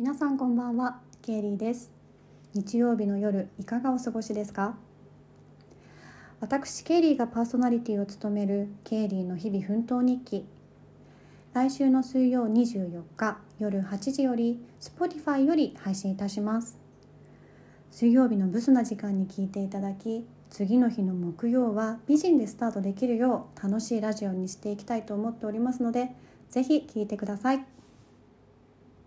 皆さんこんばんはケイリーです。日曜日の夜いかがお過ごしですか？私ケイリーがパーソナリティを務めるケイリーの日々奮闘日記。来週の水曜24日夜8時より Spotify より配信いたします。水曜日のブスな時間に聞いていただき次の日の木曜は美人でスタートできるよう楽しいラジオにしていきたいと思っておりますのでぜひ聞いてください。